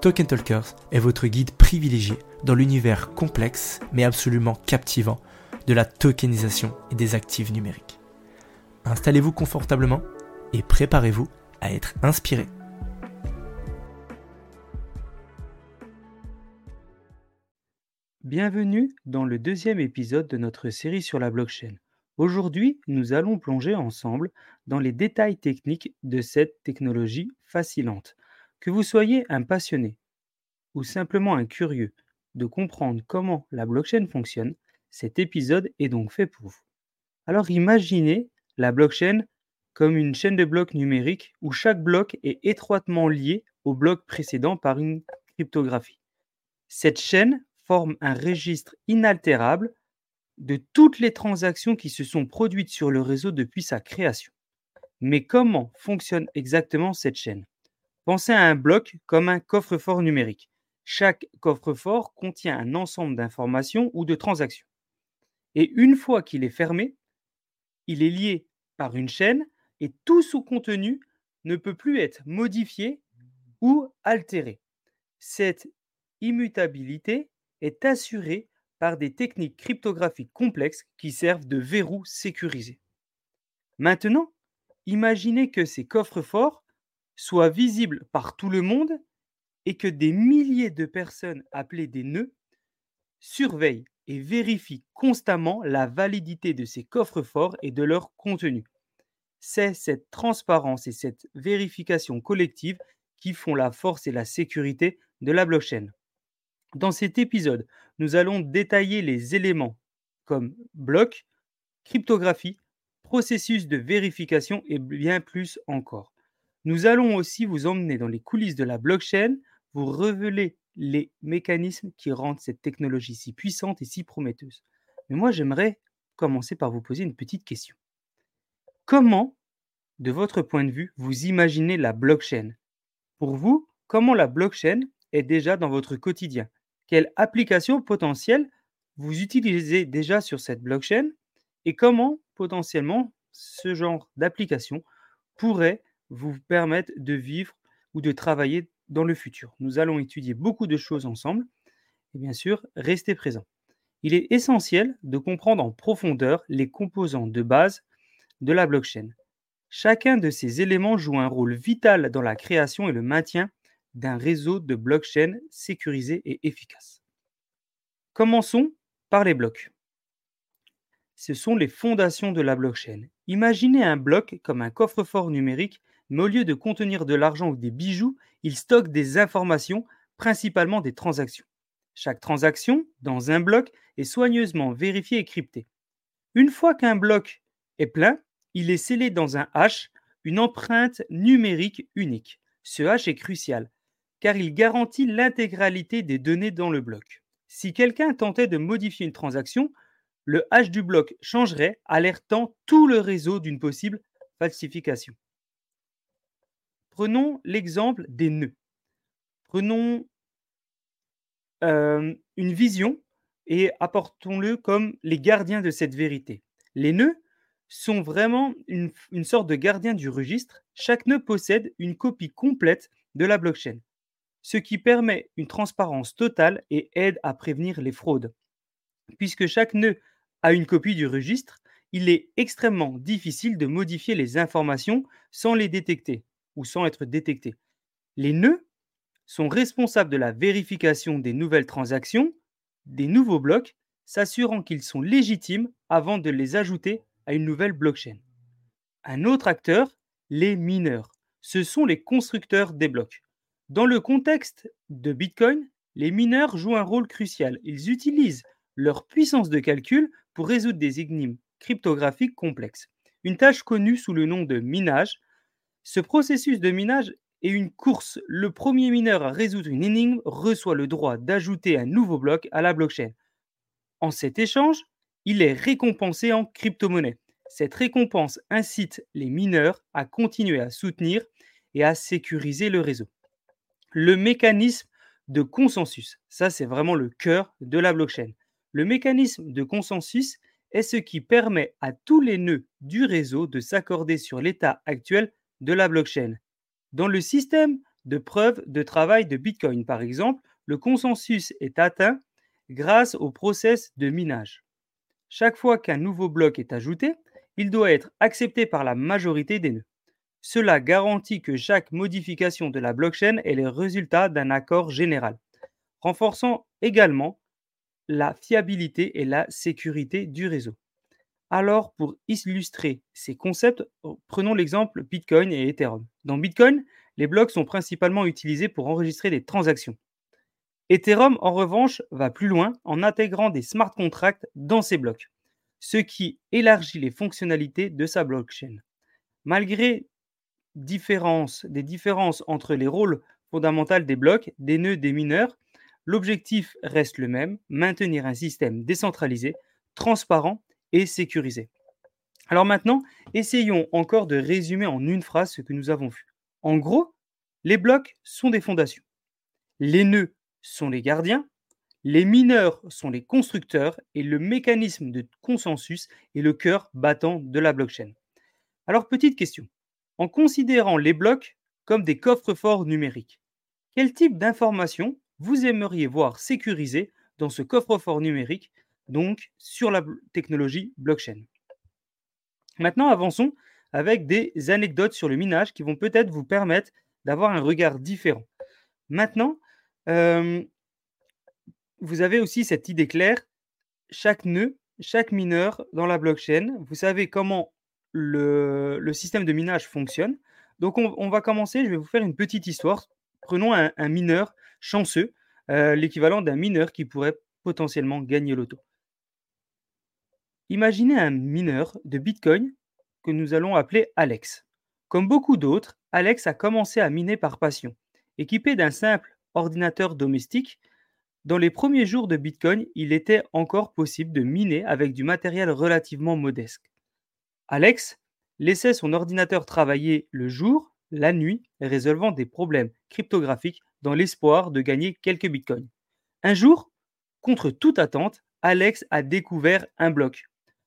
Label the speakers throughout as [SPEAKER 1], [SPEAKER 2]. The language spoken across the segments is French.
[SPEAKER 1] Token Talkers est votre guide privilégié dans l'univers complexe mais absolument captivant de la tokenisation et des actifs numériques. Installez-vous confortablement et préparez-vous à être inspiré.
[SPEAKER 2] Bienvenue dans le deuxième épisode de notre série sur la blockchain. Aujourd'hui, nous allons plonger ensemble dans les détails techniques de cette technologie fascinante. Que vous soyez un passionné ou simplement un curieux de comprendre comment la blockchain fonctionne, cet épisode est donc fait pour vous. Alors imaginez la blockchain comme une chaîne de blocs numériques où chaque bloc est étroitement lié au bloc précédent par une cryptographie. Cette chaîne forme un registre inaltérable de toutes les transactions qui se sont produites sur le réseau depuis sa création. Mais comment fonctionne exactement cette chaîne? Pensez à un bloc comme un coffre-fort numérique. Chaque coffre-fort contient un ensemble d'informations ou de transactions. Et une fois qu'il est fermé, il est lié par une chaîne et tout son contenu ne peut plus être modifié ou altéré. Cette immutabilité est assurée par des techniques cryptographiques complexes qui servent de verrou sécurisé. Maintenant, imaginez que ces coffres-forts soient visibles par tout le monde et que des milliers de personnes appelées des nœuds surveillent et vérifient constamment la validité de ces coffres-forts et de leur contenu. C'est cette transparence et cette vérification collective qui font la force et la sécurité de la blockchain. Dans cet épisode, nous allons détailler les éléments comme bloc, cryptographie, processus de vérification et bien plus encore. Nous allons aussi vous emmener dans les coulisses de la blockchain, vous révéler les mécanismes qui rendent cette technologie si puissante et si prometteuse. Mais moi, j'aimerais commencer par vous poser une petite question. Comment, de votre point de vue, vous imaginez la blockchain? Pour vous, comment la blockchain est déjà dans votre quotidien? Quelle application potentielle vous utilisez déjà sur cette blockchain? Et comment potentiellement ce genre d'application pourrait vous permettre de vivre ou de travailler dans le futur. Nous allons étudier beaucoup de choses ensemble et bien sûr, restez présents. Il est essentiel de comprendre en profondeur les composants de base de la blockchain. Chacun de ces éléments joue un rôle vital dans la création et le maintien d'un réseau de blockchain sécurisé et efficace. Commençons par les blocs. Ce sont les fondations de la blockchain. Imaginez un bloc comme un coffre-fort numérique, mais au lieu de contenir de l'argent ou des bijoux, il stocke des informations, principalement des transactions. Chaque transaction, dans un bloc, est soigneusement vérifiée et cryptée. Une fois qu'un bloc est plein, il est scellé dans un hash, une empreinte numérique unique. Ce hash est crucial car il garantit l'intégralité des données dans le bloc. Si quelqu'un tentait de modifier une transaction, le hash du bloc changerait, alertant tout le réseau d'une possible falsification. Prenons l'exemple des nœuds. Prenons euh, une vision et apportons-le comme les gardiens de cette vérité. Les nœuds sont vraiment une, une sorte de gardien du registre. Chaque nœud possède une copie complète de la blockchain ce qui permet une transparence totale et aide à prévenir les fraudes. Puisque chaque nœud a une copie du registre, il est extrêmement difficile de modifier les informations sans les détecter ou sans être détecté. Les nœuds sont responsables de la vérification des nouvelles transactions, des nouveaux blocs, s'assurant qu'ils sont légitimes avant de les ajouter à une nouvelle blockchain. Un autre acteur, les mineurs. Ce sont les constructeurs des blocs. Dans le contexte de Bitcoin, les mineurs jouent un rôle crucial. Ils utilisent leur puissance de calcul pour résoudre des énigmes cryptographiques complexes. Une tâche connue sous le nom de minage. Ce processus de minage est une course. Le premier mineur à résoudre une énigme reçoit le droit d'ajouter un nouveau bloc à la blockchain. En cet échange, il est récompensé en crypto-monnaie. Cette récompense incite les mineurs à continuer à soutenir et à sécuriser le réseau. Le mécanisme de consensus, ça c'est vraiment le cœur de la blockchain. Le mécanisme de consensus est ce qui permet à tous les nœuds du réseau de s'accorder sur l'état actuel de la blockchain. Dans le système de preuve de travail de Bitcoin, par exemple, le consensus est atteint grâce au process de minage. Chaque fois qu'un nouveau bloc est ajouté, il doit être accepté par la majorité des nœuds. Cela garantit que chaque modification de la blockchain est le résultat d'un accord général, renforçant également la fiabilité et la sécurité du réseau. Alors, pour illustrer ces concepts, prenons l'exemple Bitcoin et Ethereum. Dans Bitcoin, les blocs sont principalement utilisés pour enregistrer des transactions. Ethereum, en revanche, va plus loin en intégrant des smart contracts dans ses blocs, ce qui élargit les fonctionnalités de sa blockchain. Malgré des différences entre les rôles fondamentaux des blocs, des nœuds, des mineurs, L'objectif reste le même, maintenir un système décentralisé, transparent et sécurisé. Alors maintenant, essayons encore de résumer en une phrase ce que nous avons vu. En gros, les blocs sont des fondations. Les nœuds sont les gardiens, les mineurs sont les constructeurs et le mécanisme de consensus est le cœur battant de la blockchain. Alors petite question, en considérant les blocs comme des coffres-forts numériques, quel type d'informations vous aimeriez voir sécurisé dans ce coffre-fort numérique, donc sur la technologie blockchain. Maintenant, avançons avec des anecdotes sur le minage qui vont peut-être vous permettre d'avoir un regard différent. Maintenant, euh, vous avez aussi cette idée claire, chaque nœud, chaque mineur dans la blockchain, vous savez comment le, système de minage fonctionne. Donc on, va commencer, je vais vous faire une petite histoire. Prenons un mineur chanceux, euh, l'équivalent d'un mineur qui pourrait potentiellement gagner l'auto. Imaginez un mineur de Bitcoin que nous allons appeler Alex. Comme beaucoup d'autres, Alex a commencé à miner par passion. Équipé d'un simple ordinateur domestique, dans les premiers jours de Bitcoin, il était encore possible de miner avec du matériel relativement modeste. Alex laissait son ordinateur travailler le jour, la nuit, résolvant des problèmes cryptographiques dans l'espoir de gagner quelques bitcoins. Un jour, contre toute attente, Alex a découvert un bloc.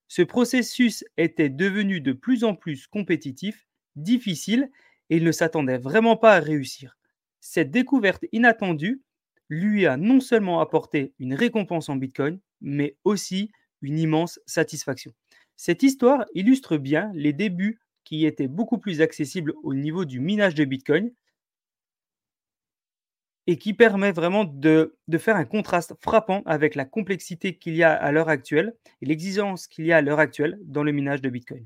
[SPEAKER 2] Ce processus était devenu de plus en plus compétitif, difficile, et il ne s'attendait vraiment pas à réussir. Cette découverte inattendue lui a non seulement apporté une récompense en bitcoin, mais aussi une immense satisfaction. Cette histoire illustre bien les débuts qui étaient beaucoup plus accessibles au niveau du minage de bitcoin et qui permet vraiment de, faire un contraste frappant avec la complexité qu'il y a à l'heure actuelle et l'exigence qu'il y a à l'heure actuelle dans le minage de Bitcoin.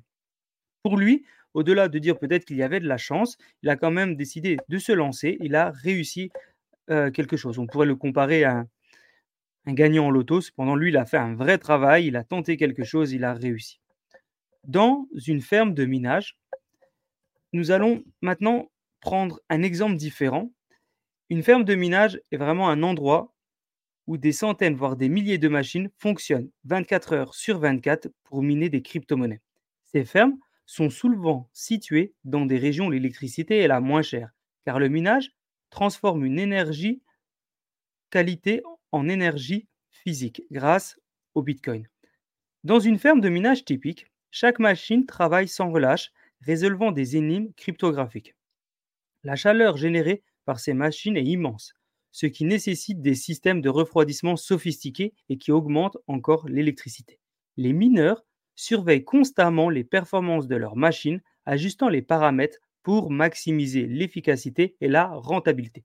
[SPEAKER 2] Pour lui, au-delà de dire peut-être qu'il y avait de la chance, il a quand même décidé de se lancer, il a réussi euh, quelque chose. On pourrait le comparer à un, un gagnant en loto, cependant lui, il a fait un vrai travail, il a tenté quelque chose, il a réussi. Dans une ferme de minage, nous allons maintenant prendre un exemple différent une ferme de minage est vraiment un endroit où des centaines, voire des milliers de machines fonctionnent 24 heures sur 24 pour miner des crypto-monnaies. Ces fermes sont souvent situées dans des régions où l'électricité est la moins chère, car le minage transforme une énergie qualité en énergie physique grâce au Bitcoin. Dans une ferme de minage typique, chaque machine travaille sans relâche, résolvant des énigmes cryptographiques. La chaleur générée par ces machines est immense, ce qui nécessite des systèmes de refroidissement sophistiqués et qui augmentent encore l'électricité. Les mineurs surveillent constamment les performances de leurs machines, ajustant les paramètres pour maximiser l'efficacité et la rentabilité.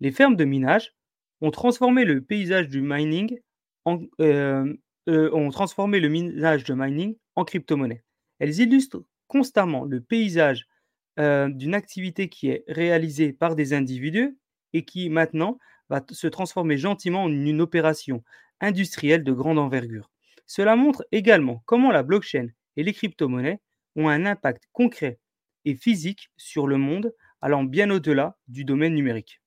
[SPEAKER 2] Les fermes de minage ont transformé le paysage du mining en, euh, euh, ont transformé le minage de mining en crypto-monnaie. Elles illustrent constamment le paysage euh, d'une activité qui est réalisée par des individus et qui maintenant va se transformer gentiment en une opération industrielle de grande envergure. Cela montre également comment la blockchain et les crypto-monnaies ont un impact concret et physique sur le monde, allant bien au-delà du domaine numérique.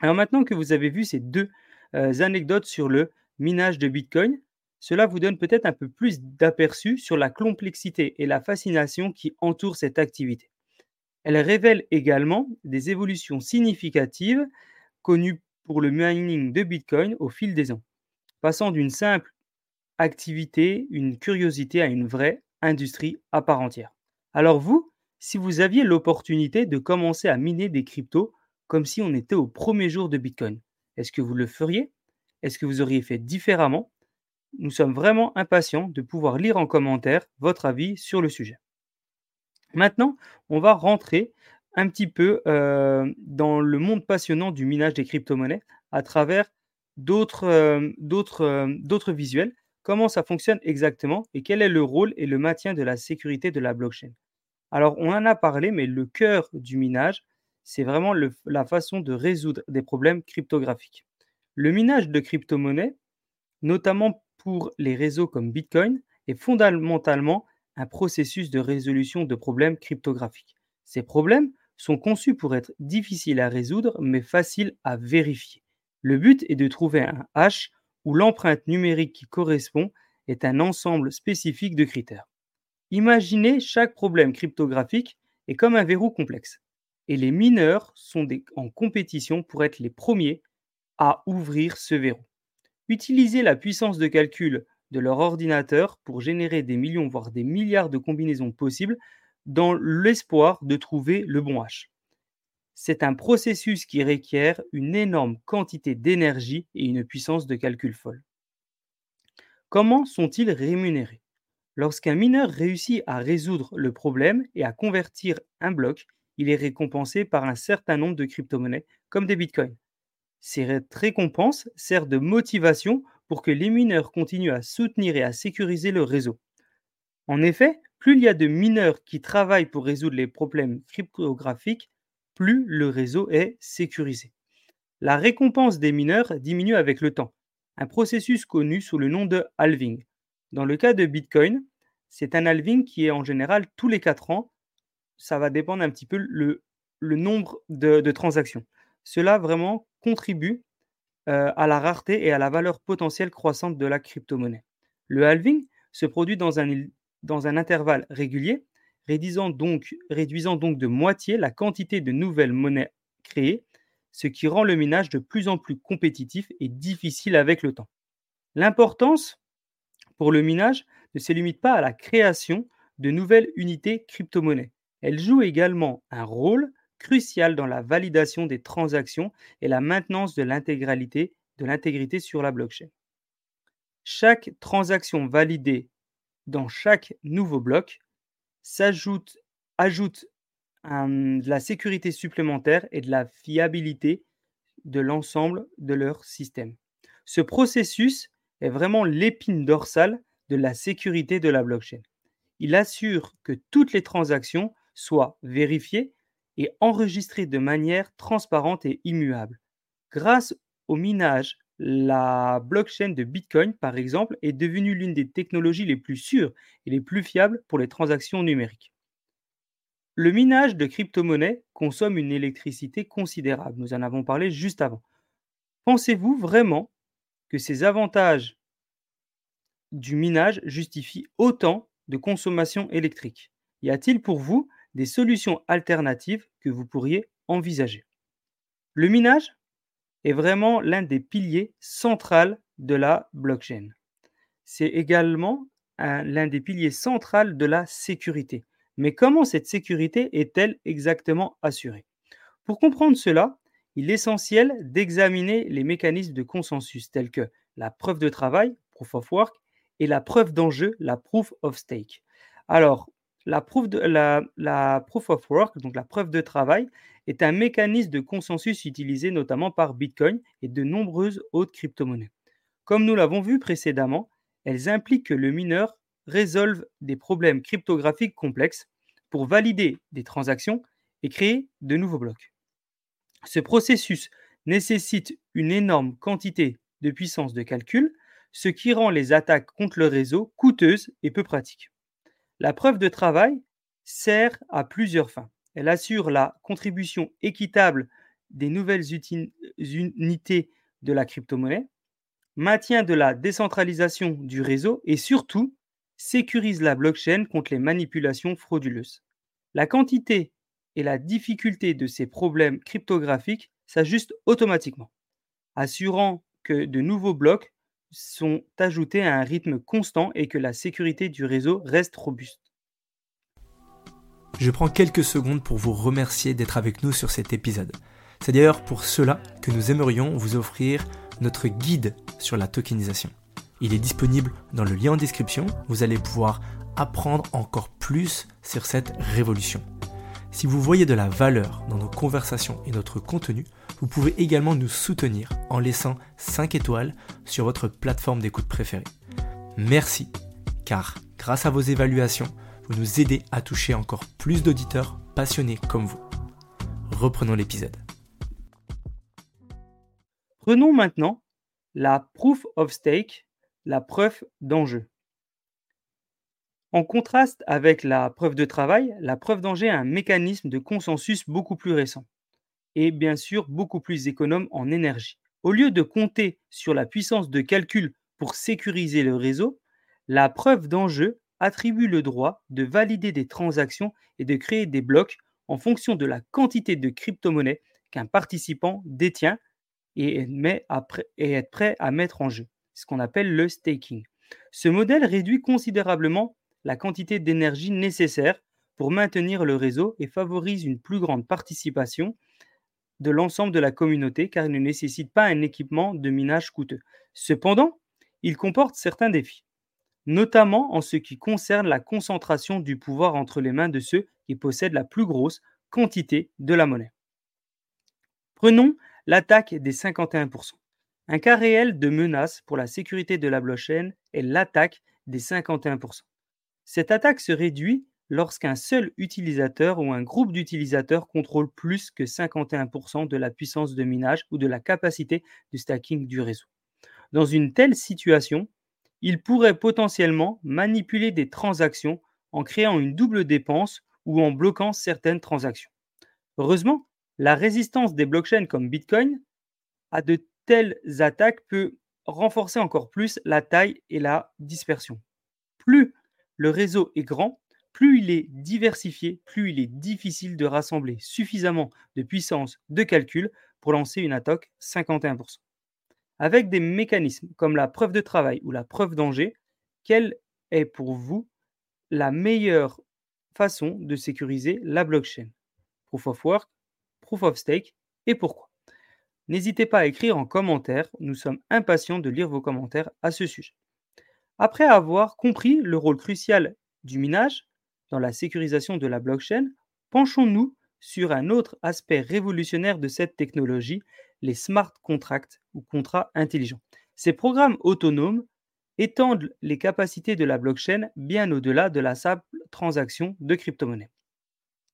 [SPEAKER 2] Alors maintenant que vous avez vu ces deux euh, anecdotes sur le minage de Bitcoin, cela vous donne peut-être un peu plus d'aperçu sur la complexité et la fascination qui entourent cette activité. Elle révèle également des évolutions significatives connues pour le mining de Bitcoin au fil des ans, passant d'une simple activité, une curiosité à une vraie industrie à part entière. Alors vous, si vous aviez l'opportunité de commencer à miner des cryptos comme si on était au premier jour de Bitcoin, est-ce que vous le feriez? Est-ce que vous auriez fait différemment? Nous sommes vraiment impatients de pouvoir lire en commentaire votre avis sur le sujet. Maintenant, on va rentrer un petit peu euh, dans le monde passionnant du minage des crypto-monnaies à travers d'autres euh, euh, d'autres visuels. Comment ça fonctionne exactement et quel est le rôle et le maintien de la sécurité de la blockchain? Alors, on en a parlé, mais le cœur du minage, c'est vraiment la façon de résoudre des problèmes cryptographiques. Le minage de crypto-monnaies, notamment pour les réseaux comme Bitcoin, est fondamentalement un processus de résolution de problèmes cryptographiques. Ces problèmes sont conçus pour être difficiles à résoudre mais faciles à vérifier. Le but est de trouver un hash où l'empreinte numérique qui correspond est un ensemble spécifique de critères. Imaginez chaque problème cryptographique est comme un verrou complexe et les mineurs sont en compétition pour être les premiers à ouvrir ce verrou. Utiliser la puissance de calcul de leur ordinateur pour générer des millions, voire des milliards de combinaisons possibles dans l'espoir de trouver le bon hash. C'est un processus qui requiert une énorme quantité d'énergie et une puissance de calcul folle. Comment sont-ils rémunérés? Lorsqu'un mineur réussit à résoudre le problème et à convertir un bloc, il est récompensé par un certain nombre de crypto-monnaies, comme des bitcoins. Ces récompenses servent de motivation pour que les mineurs continuent à soutenir et à sécuriser le réseau. En effet, plus il y a de mineurs qui travaillent pour résoudre les problèmes cryptographiques, plus le réseau est sécurisé. La récompense des mineurs diminue avec le temps, un processus connu sous le nom de halving. Dans le cas de Bitcoin, c'est un halving qui est en général tous les 4 ans. Ça va dépendre un petit peu le, nombre de transactions. Cela vraiment contribue euh, à la rareté et à la valeur potentielle croissante de la crypto-monnaie. Le halving se produit dans un, intervalle régulier, réduisant donc, réduisant donc de moitié la quantité de nouvelles monnaies créées, ce qui rend le minage de plus en plus compétitif et difficile avec le temps. L'importance pour le minage ne se limite pas à la création de nouvelles unités crypto-monnaies. Elle joue également un rôle crucial dans la validation des transactions et la maintenance de l'intégralité de l'intégrité sur la blockchain. Chaque transaction validée dans chaque nouveau bloc s'ajoute ajoute de la sécurité supplémentaire et de la fiabilité de l'ensemble de leur système. Ce processus est vraiment l'épine dorsale de la sécurité de la blockchain. Il assure que toutes les transactions soient vérifiées et enregistré de manière transparente et immuable. Grâce au minage, la blockchain de Bitcoin, par exemple, est devenue l'une des technologies les plus sûres et les plus fiables pour les transactions numériques. Le minage de crypto-monnaies consomme une électricité considérable. Nous en avons parlé juste avant. Pensez-vous vraiment que ces avantages du minage justifient autant de consommation électrique? Y a-t-il pour vous des solutions alternatives que vous pourriez envisager. Le minage est vraiment l'un des piliers centraux de la blockchain. C'est également l'un des piliers centraux de la sécurité. Mais comment cette sécurité est-elle exactement assurée? Pour comprendre cela, il est essentiel d'examiner les mécanismes de consensus tels que la preuve de travail, proof of work, et la preuve d'enjeu, la proof of stake. Alors, la proof, of work, donc la preuve de travail, est un mécanisme de consensus utilisé notamment par Bitcoin et de nombreuses autres crypto-monnaies. Comme nous l'avons vu précédemment, elles impliquent que le mineur résolve des problèmes cryptographiques complexes pour valider des transactions et créer de nouveaux blocs. Ce processus nécessite une énorme quantité de puissance de calcul, ce qui rend les attaques contre le réseau coûteuses et peu pratiques. La preuve de travail sert à plusieurs fins. Elle assure la contribution équitable des nouvelles unités de la crypto-monnaie, maintient de la décentralisation du réseau et surtout sécurise la blockchain contre les manipulations frauduleuses. La quantité et la difficulté de ces problèmes cryptographiques s'ajustent automatiquement, assurant que de nouveaux blocs sont ajoutés à un rythme constant et que la sécurité du réseau reste robuste.
[SPEAKER 1] Je prends quelques secondes pour vous remercier d'être avec nous sur cet épisode. C'est d'ailleurs pour cela que nous aimerions vous offrir notre guide sur la tokenisation. Il est disponible dans le lien en description, vous allez pouvoir apprendre encore plus sur cette révolution. Si vous voyez de la valeur dans nos conversations et notre contenu, vous pouvez également nous soutenir en laissant 5 étoiles sur votre plateforme d'écoute préférée. Merci, car grâce à vos évaluations, vous nous aidez à toucher encore plus d'auditeurs passionnés comme vous. Reprenons l'épisode.
[SPEAKER 2] Prenons maintenant la proof of stake, la preuve d'enjeu. En contraste avec la preuve de travail, la preuve d'enjeu a un mécanisme de consensus beaucoup plus récent et bien sûr beaucoup plus économe en énergie. Au lieu de compter sur la puissance de calcul pour sécuriser le réseau, la preuve d'enjeu attribue le droit de valider des transactions et de créer des blocs en fonction de la quantité de crypto-monnaies qu'un participant détient et est prêt à mettre en jeu, ce qu'on appelle le staking. Ce modèle réduit considérablement la quantité d'énergie nécessaire pour maintenir le réseau et favorise une plus grande participation de l'ensemble de la communauté car il ne nécessite pas un équipement de minage coûteux. Cependant, il comporte certains défis, notamment en ce qui concerne la concentration du pouvoir entre les mains de ceux qui possèdent la plus grosse quantité de la monnaie. Prenons l'attaque des 51%. Un cas réel de menace pour la sécurité de la blockchain est l'attaque des 51%. Cette attaque se réduit lorsqu'un seul utilisateur ou un groupe d'utilisateurs contrôle plus que 51% de la puissance de minage ou de la capacité du stacking du réseau. Dans une telle situation, il pourrait potentiellement manipuler des transactions en créant une double dépense ou en bloquant certaines transactions. Heureusement, la résistance des blockchains comme Bitcoin à de telles attaques peut renforcer encore plus la taille et la dispersion. Plus le réseau est grand, plus il est diversifié, plus il est difficile de rassembler suffisamment de puissance de calcul pour lancer une attaque 51%. Avec des mécanismes comme la preuve de travail ou la preuve d'enjeu, quelle est pour vous la meilleure façon de sécuriser la blockchain? Proof of Work, Proof of Stake et pourquoi? N'hésitez pas à écrire en commentaire, nous sommes impatients de lire vos commentaires à ce sujet. Après avoir compris le rôle crucial du minage dans la sécurisation de la blockchain, penchons-nous sur un autre aspect révolutionnaire de cette technologie, les smart contracts ou contrats intelligents. Ces programmes autonomes étendent les capacités de la blockchain bien au-delà de la simple transaction de crypto-monnaie.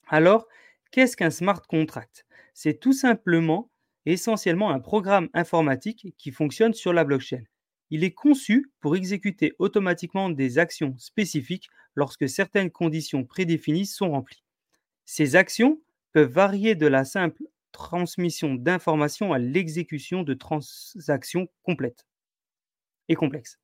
[SPEAKER 2] Alors, qu'est-ce qu'un smart contract? C'est tout simplement essentiellement un programme informatique qui fonctionne sur la blockchain. Il est conçu pour exécuter automatiquement des actions spécifiques lorsque certaines conditions prédéfinies sont remplies. Ces actions peuvent varier de la simple transmission d'informations à l'exécution de transactions complètes et complexes.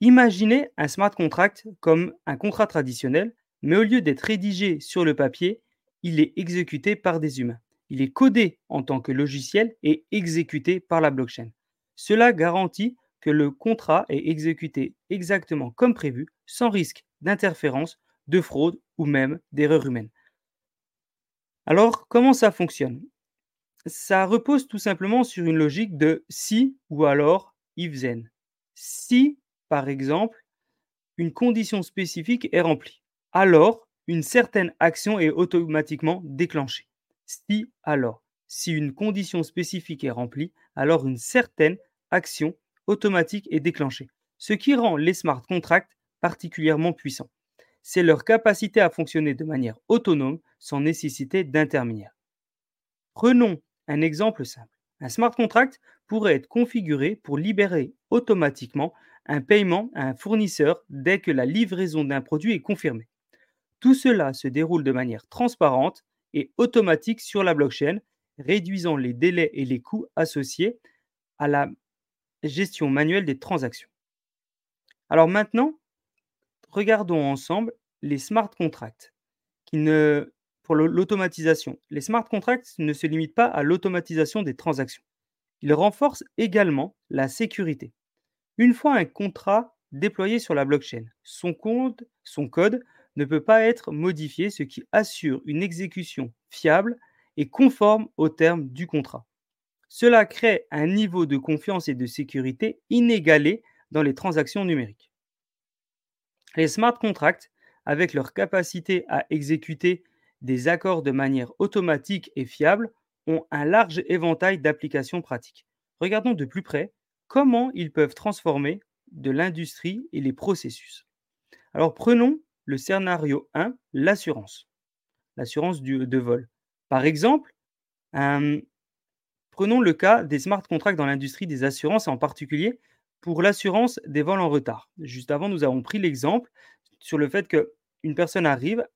[SPEAKER 2] Imaginez un smart contract comme un contrat traditionnel, mais au lieu d'être rédigé sur le papier, il est exécuté par des humains. Il est codé en tant que logiciel et exécuté par la blockchain. Cela garantit que le contrat est exécuté exactement comme prévu, sans risque d'interférence, de fraude ou même d'erreur humaine. Alors, comment ça fonctionne? Ça repose tout simplement sur une logique de si ou alors if then. Si, par exemple, une condition spécifique est remplie, alors une certaine action est automatiquement déclenchée. si alors. Si une condition spécifique est remplie, alors une certaine action automatique est déclenchée, ce qui rend les smart contracts particulièrement puissants. C'est leur capacité à fonctionner de manière autonome sans nécessité d'intermédiaire. Prenons un exemple simple. Un smart contract pourrait être configuré pour libérer automatiquement un paiement à un fournisseur dès que la livraison d'un produit est confirmée. Tout cela se déroule de manière transparente et automatique sur la blockchain, réduisant les délais et les coûts associés à la gestion manuelle des transactions. Alors maintenant, regardons ensemble les smart contracts pour l'automatisation. Les smart contracts ne se limitent pas à l'automatisation des transactions. Ils renforcent également la sécurité. Une fois un contrat déployé sur la blockchain, son code, son code ne peut pas être modifié, ce qui assure une exécution fiable et conforme aux termes du contrat. Cela crée un niveau de confiance et de sécurité inégalé dans les transactions numériques. Les smart contracts, avec leur capacité à exécuter des accords de manière automatique et fiable, ont un large éventail d'applications pratiques. Regardons de plus près comment ils peuvent transformer de l'industrie et les processus. Alors prenons le scénario 1, l'assurance, l'assurance de vol. Par exemple, prenons le cas des smart contracts dans l'industrie des assurances, en particulier pour l'assurance des vols en retard. Juste avant, nous avons pris l'exemple sur le fait qu'une personne arrive,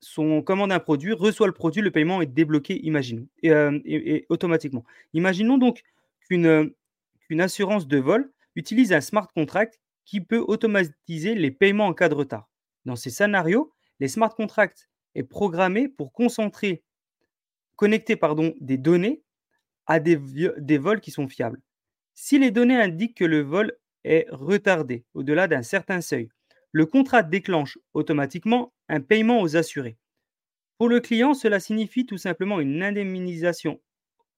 [SPEAKER 2] son commande un produit, reçoit le produit, le paiement est débloqué, imaginons, euh, automatiquement. Imaginons donc qu'une assurance de vol utilise un smart contract qui peut automatiser les paiements en cas de retard. Dans ces scénarios, les smart contracts est programmé pour concentrer, connecter pardon, des données à des, des vols qui sont fiables. Si les données indiquent que le vol est retardé au-delà d'un certain seuil, le contrat déclenche automatiquement un paiement aux assurés. Pour le client, cela signifie tout simplement une indemnisation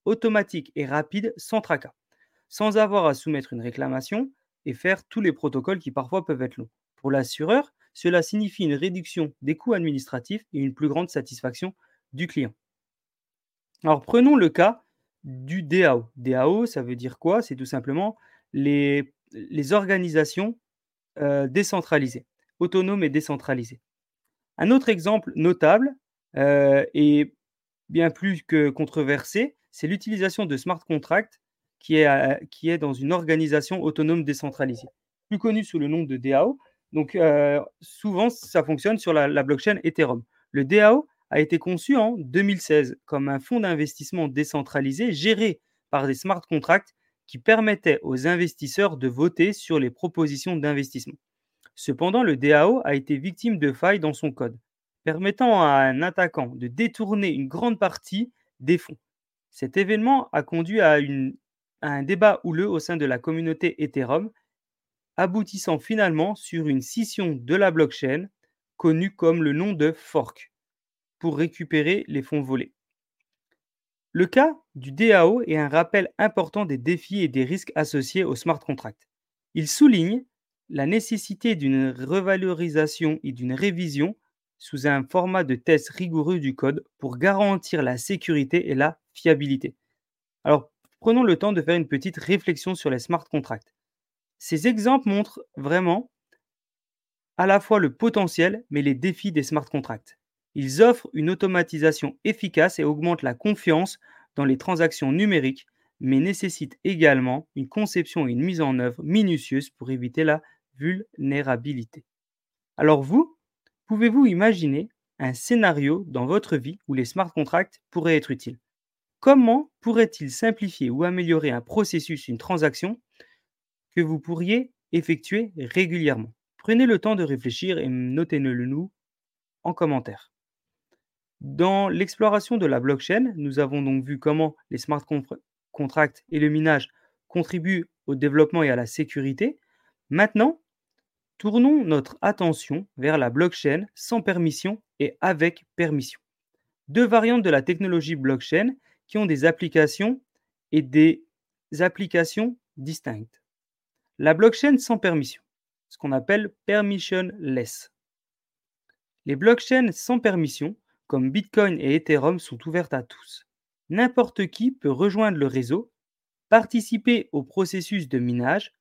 [SPEAKER 2] automatique et rapide sans tracas, sans avoir à soumettre une réclamation et faire tous les protocoles qui parfois peuvent être longs. Pour l'assureur, cela signifie une réduction des coûts administratifs et une plus grande satisfaction du client. Alors prenons le cas du DAO. DAO, ça veut dire quoi? C'est tout simplement les, organisations euh, décentralisées, autonomes et décentralisées. Un autre exemple notable euh, et bien plus que controversé, c'est l'utilisation de smart contracts qui est, euh, qui est dans une organisation autonome décentralisée, plus connue sous le nom de DAO. Donc souvent, ça fonctionne sur la blockchain Ethereum. Le DAO a été conçu en 2016 comme un fonds d'investissement décentralisé géré par des smart contracts qui permettait aux investisseurs de voter sur les propositions d'investissement. Cependant, le DAO a été victime de failles dans son code, permettant à un attaquant de détourner une grande partie des fonds. Cet événement a conduit à, un débat houleux au sein de la communauté Ethereum, aboutissant finalement sur une scission de la blockchain, connue comme le nom de fork, pour récupérer les fonds volés. Le cas du DAO est un rappel important des défis et des risques associés au smart contract. Il souligne la nécessité d'une revalorisation et d'une révision sous un format de test rigoureux du code pour garantir la sécurité et la fiabilité. Alors, prenons le temps de faire une petite réflexion sur les smart contracts. Ces exemples montrent vraiment à la fois le potentiel mais les défis des smart contracts. Ils offrent une automatisation efficace et augmentent la confiance dans les transactions numériques, mais nécessitent également une conception et une mise en œuvre minutieuse pour éviter la vulnérabilité. Alors vous, pouvez-vous imaginer un scénario dans votre vie où les smart contracts pourraient être utiles? Comment pourrait-il simplifier ou améliorer un processus, une transaction que vous pourriez effectuer régulièrement? Prenez le temps de réfléchir et notez-le nous en commentaire. Dans l'exploration de la blockchain, nous avons donc vu comment les smart contracts et le minage contribuent au développement et à la sécurité. Maintenant, tournons notre attention vers la blockchain sans permission et avec permission. Deux variantes de la technologie blockchain qui ont des applications et des applications distinctes. La blockchain sans permission, ce qu'on appelle permissionless. Les blockchains sans permission comme Bitcoin et Ethereum sont ouvertes à tous. N'importe qui peut rejoindre le réseau, participer au processus de minage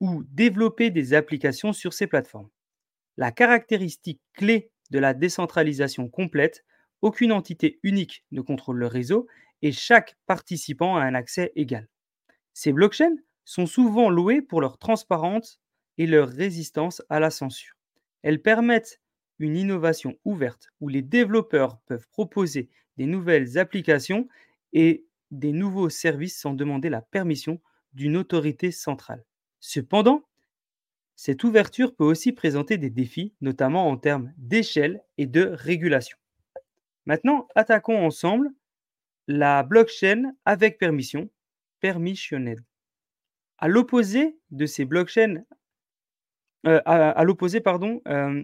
[SPEAKER 2] ou développer des applications sur ces plateformes. La caractéristique clé de la décentralisation complète, aucune entité unique ne contrôle le réseau et chaque participant a un accès égal. Ces blockchains sont souvent louées pour leur transparence et leur résistance à la censure. Elles permettent une innovation ouverte où les développeurs peuvent proposer des nouvelles applications et des nouveaux services sans demander la permission d'une autorité centrale. Cependant, cette ouverture peut aussi présenter des défis, notamment en termes d'échelle et de régulation. Maintenant, attaquons ensemble la blockchain avec permission, permissioned. À l'opposé de ces blockchains, euh, à, l'opposé pardon, euh,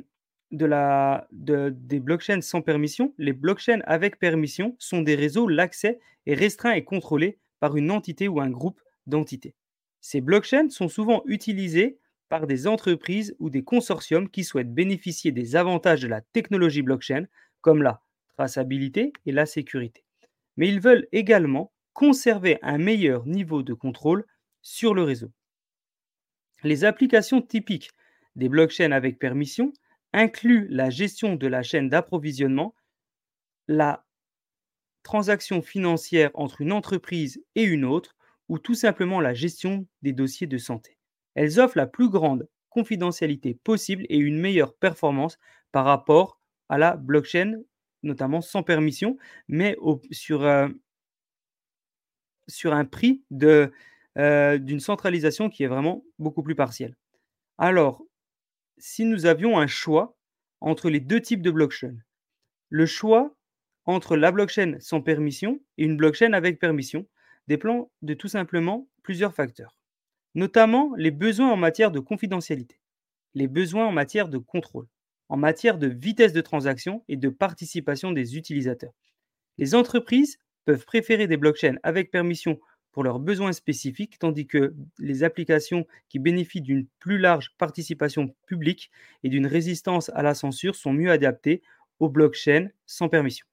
[SPEAKER 2] de la, des blockchains sans permission, les blockchains avec permission sont des réseaux où l'accès est restreint et contrôlé par une entité ou un groupe d'entités. Ces blockchains sont souvent utilisés par des entreprises ou des consortiums qui souhaitent bénéficier des avantages de la technologie blockchain, comme la traçabilité et la sécurité. Mais ils veulent également conserver un meilleur niveau de contrôle sur le réseau. Les applications typiques des blockchains avec permission incluent la gestion de la chaîne d'approvisionnement, la transaction financière entre une entreprise et une autre, ou tout simplement la gestion des dossiers de santé. Elles offrent la plus grande confidentialité possible et une meilleure performance par rapport à la blockchain, notamment sans permission, mais sur, euh, sur un prix euh, d'une centralisation qui est vraiment beaucoup plus partielle. Alors, si nous avions un choix entre les deux types de blockchain, le choix entre la blockchain sans permission et une blockchain avec permission dépend de tout simplement plusieurs facteurs, notamment les besoins en matière de confidentialité, les besoins en matière de contrôle, en matière de vitesse de transaction et de participation des utilisateurs. Les entreprises peuvent préférer des blockchains avec permission pour leurs besoins spécifiques, tandis que les applications qui bénéficient d'une plus large participation publique et d'une résistance à la censure sont mieux adaptées aux blockchains sans permission.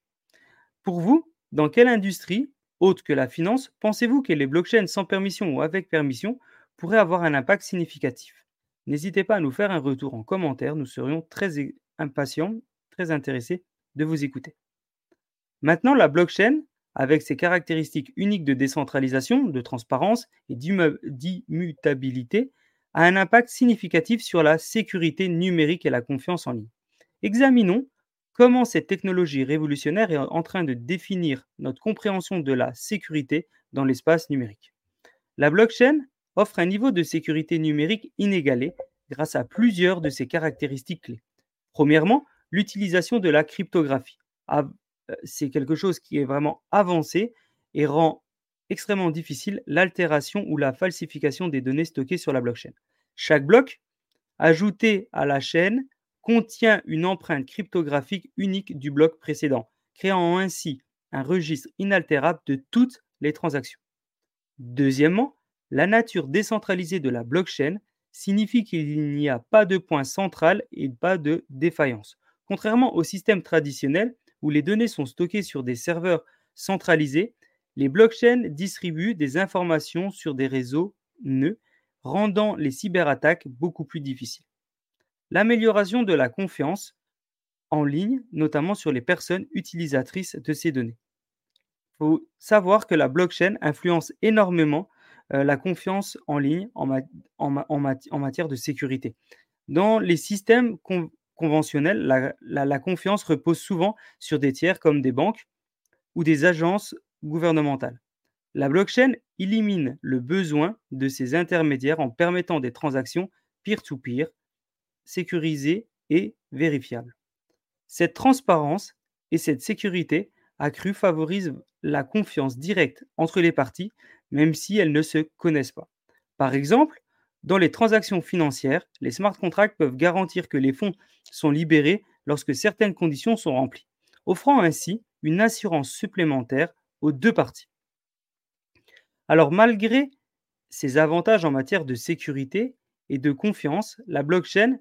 [SPEAKER 2] Pour vous, dans quelle industrie, autre que la finance, pensez-vous que les blockchains sans permission ou avec permission pourraient avoir un impact significatif? N'hésitez pas à nous faire un retour en commentaire, nous serions très impatients, très intéressés de vous écouter. Maintenant, la blockchain avec ses caractéristiques uniques de décentralisation, de transparence et d'immutabilité, a un impact significatif sur la sécurité numérique et la confiance en ligne. Examinons comment cette technologie révolutionnaire est en train de définir notre compréhension de la sécurité dans l'espace numérique. La blockchain offre un niveau de sécurité numérique inégalé grâce à plusieurs de ses caractéristiques clés. Premièrement, l'utilisation de la cryptographie c'est quelque chose qui est vraiment avancé et rend extrêmement difficile l'altération ou la falsification des données stockées sur la blockchain. Chaque bloc ajouté à la chaîne contient une empreinte cryptographique unique du bloc précédent, créant ainsi un registre inaltérable de toutes les transactions. Deuxièmement, la nature décentralisée de la blockchain signifie qu'il n'y a pas de point central et pas de défaillance. Contrairement au système traditionnel, où les données sont stockées sur des serveurs centralisés, les blockchains distribuent des informations sur des réseaux nœuds, rendant les cyberattaques beaucoup plus difficiles. L'amélioration de la confiance en ligne, notamment sur les personnes utilisatrices de ces données. Il faut savoir que la blockchain influence énormément euh, la confiance en ligne en, matière de sécurité. Dans les systèmes conventionnelle, la, confiance repose souvent sur des tiers comme des banques ou des agences gouvernementales. La blockchain élimine le besoin de ces intermédiaires en permettant des transactions peer-to-peer, sécurisées et vérifiables. Cette transparence et cette sécurité accrue favorisent la confiance directe entre les parties, même si elles ne se connaissent pas. Par exemple, dans les transactions financières, les smart contracts peuvent garantir que les fonds sont libérés lorsque certaines conditions sont remplies, offrant ainsi une assurance supplémentaire aux deux parties. Alors malgré ces avantages en matière de sécurité et de confiance, la blockchain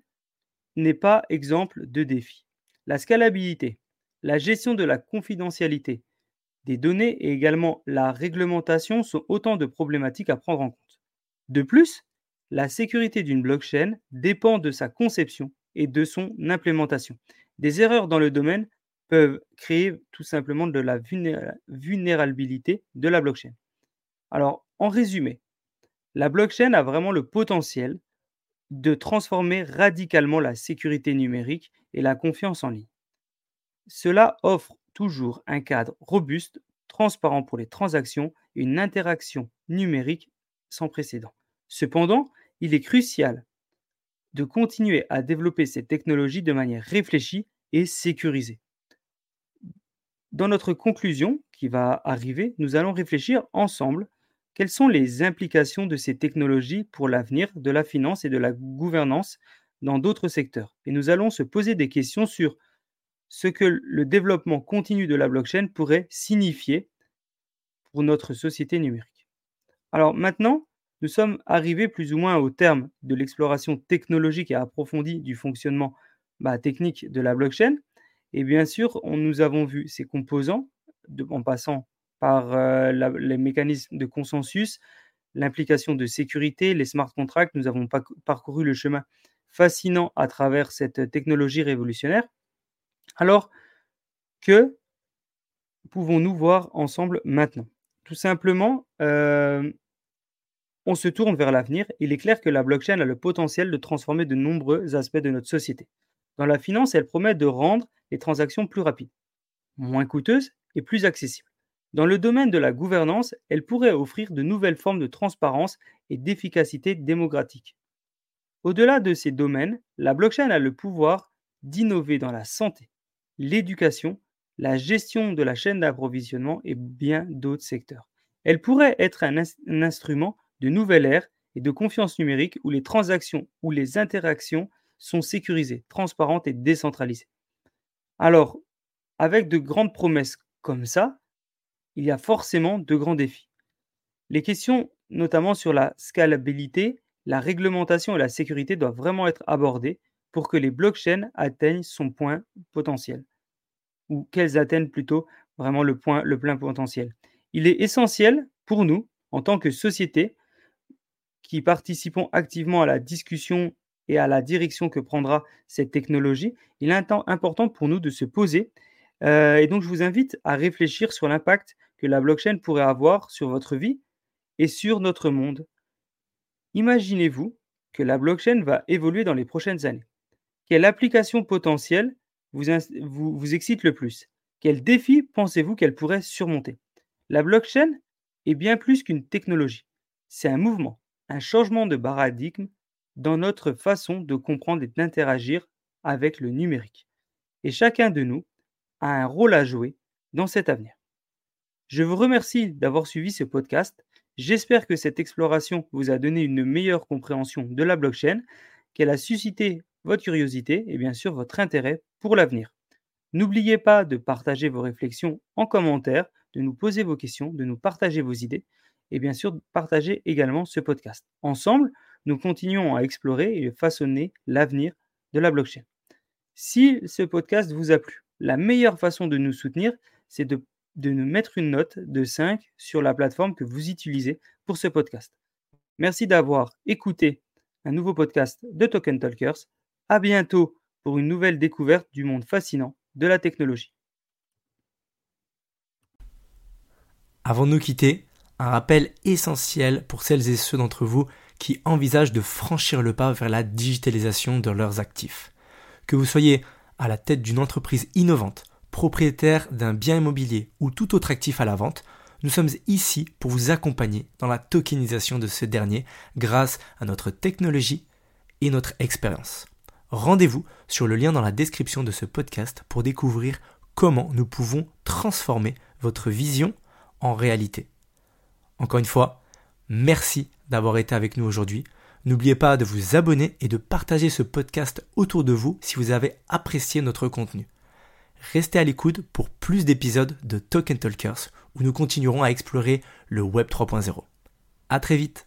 [SPEAKER 2] n'est pas exemple de défi. La scalabilité, la gestion de la confidentialité des données et également la réglementation sont autant de problématiques à prendre en compte. De plus, la sécurité d'une blockchain dépend de sa conception et de son implémentation. Des erreurs dans le domaine peuvent créer tout simplement de la vulnérabilité de la blockchain. Alors, en résumé, la blockchain a vraiment le potentiel de transformer radicalement la sécurité numérique et la confiance en ligne. Cela offre toujours un cadre robuste, transparent pour les transactions et une interaction numérique sans précédent. Cependant, il est crucial de continuer à développer ces technologies de manière réfléchie et sécurisée. Dans notre conclusion qui va arriver, nous allons réfléchir ensemble quelles sont les implications de ces technologies pour l'avenir de la finance et de la gouvernance dans d'autres secteurs. Et nous allons se poser des questions sur ce que le développement continu de la blockchain pourrait signifier pour notre société numérique. Alors maintenant, nous sommes arrivés plus ou moins au terme de l'exploration technologique et approfondie du fonctionnement bah, technique de la blockchain. Et bien sûr, on, nous avons vu ses composants en passant par euh, les mécanismes de consensus, l'implication de sécurité, les smart contracts. Nous avons parcouru le chemin fascinant à travers cette technologie révolutionnaire. Alors, que pouvons-nous voir ensemble maintenant? Tout simplement, euh, on se tourne vers l'avenir. Il est clair que la blockchain a le potentiel de transformer de nombreux aspects de notre société. Dans la finance, elle promet de rendre les transactions plus rapides, moins coûteuses et plus accessibles. Dans le domaine de la gouvernance, elle pourrait offrir de nouvelles formes de transparence et d'efficacité démocratique. Au-delà de ces domaines, la blockchain a le pouvoir d'innover dans la santé, l'éducation, la gestion de la chaîne d'approvisionnement et bien d'autres secteurs. Elle pourrait être un, instrument de nouvelle ère et de confiance numérique où les transactions ou les interactions sont sécurisées, transparentes et décentralisées. Alors, avec de grandes promesses comme ça, il y a forcément de grands défis. Les questions, notamment sur la scalabilité, la réglementation et la sécurité, doivent vraiment être abordées pour que les blockchains atteignent son point potentiel, ou qu'elles atteignent plutôt vraiment le, point, le plein potentiel. Il est essentiel pour nous, en tant que société, qui participons activement à la discussion et à la direction que prendra cette technologie, il est important pour nous de se poser. Euh, et donc, je vous invite à réfléchir sur l'impact que la blockchain pourrait avoir sur votre vie et sur notre monde. Imaginez-vous que la blockchain va évoluer dans les prochaines années. Quelle application potentielle vous, vous, vous excite le plus? Quel défi pensez-vous qu'elle pourrait surmonter? La blockchain est bien plus qu'une technologie. C'est un mouvement, un changement de paradigme dans notre façon de comprendre et d'interagir avec le numérique. Et chacun de nous a un rôle à jouer dans cet avenir. Je vous remercie d'avoir suivi ce podcast. J'espère que cette exploration vous a donné une meilleure compréhension de la blockchain, qu'elle a suscité votre curiosité et bien sûr votre intérêt pour l'avenir. N'oubliez pas de partager vos réflexions en commentaire, de nous poser vos questions, de nous partager vos idées et bien sûr partager également ce podcast. Ensemble, nous continuons à explorer et façonner l'avenir de la blockchain. Si ce podcast vous a plu, la meilleure façon de nous soutenir, c'est de, de nous mettre une note de 5 sur la plateforme que vous utilisez pour ce podcast. Merci d'avoir écouté un nouveau podcast de Token Talkers. À bientôt pour une nouvelle découverte du monde fascinant de la technologie.
[SPEAKER 1] Avant de nous quitter, un rappel essentiel pour celles et ceux d'entre vous qui envisagent de franchir le pas vers la digitalisation de leurs actifs. Que vous soyez à la tête d'une entreprise innovante, propriétaire d'un bien immobilier ou tout autre actif à la vente, nous sommes ici pour vous accompagner dans la tokenisation de ce dernier grâce à notre technologie et notre expérience. Rendez-vous sur le lien dans la description de ce podcast pour découvrir comment nous pouvons transformer votre vision en réalité. Encore une fois, merci d'avoir été avec nous aujourd'hui. N'oubliez pas de vous abonner et de partager ce podcast autour de vous si vous avez apprécié notre contenu. Restez à l'écoute pour plus d'épisodes de Token Talkers où nous continuerons à explorer le Web 3.0. À très vite!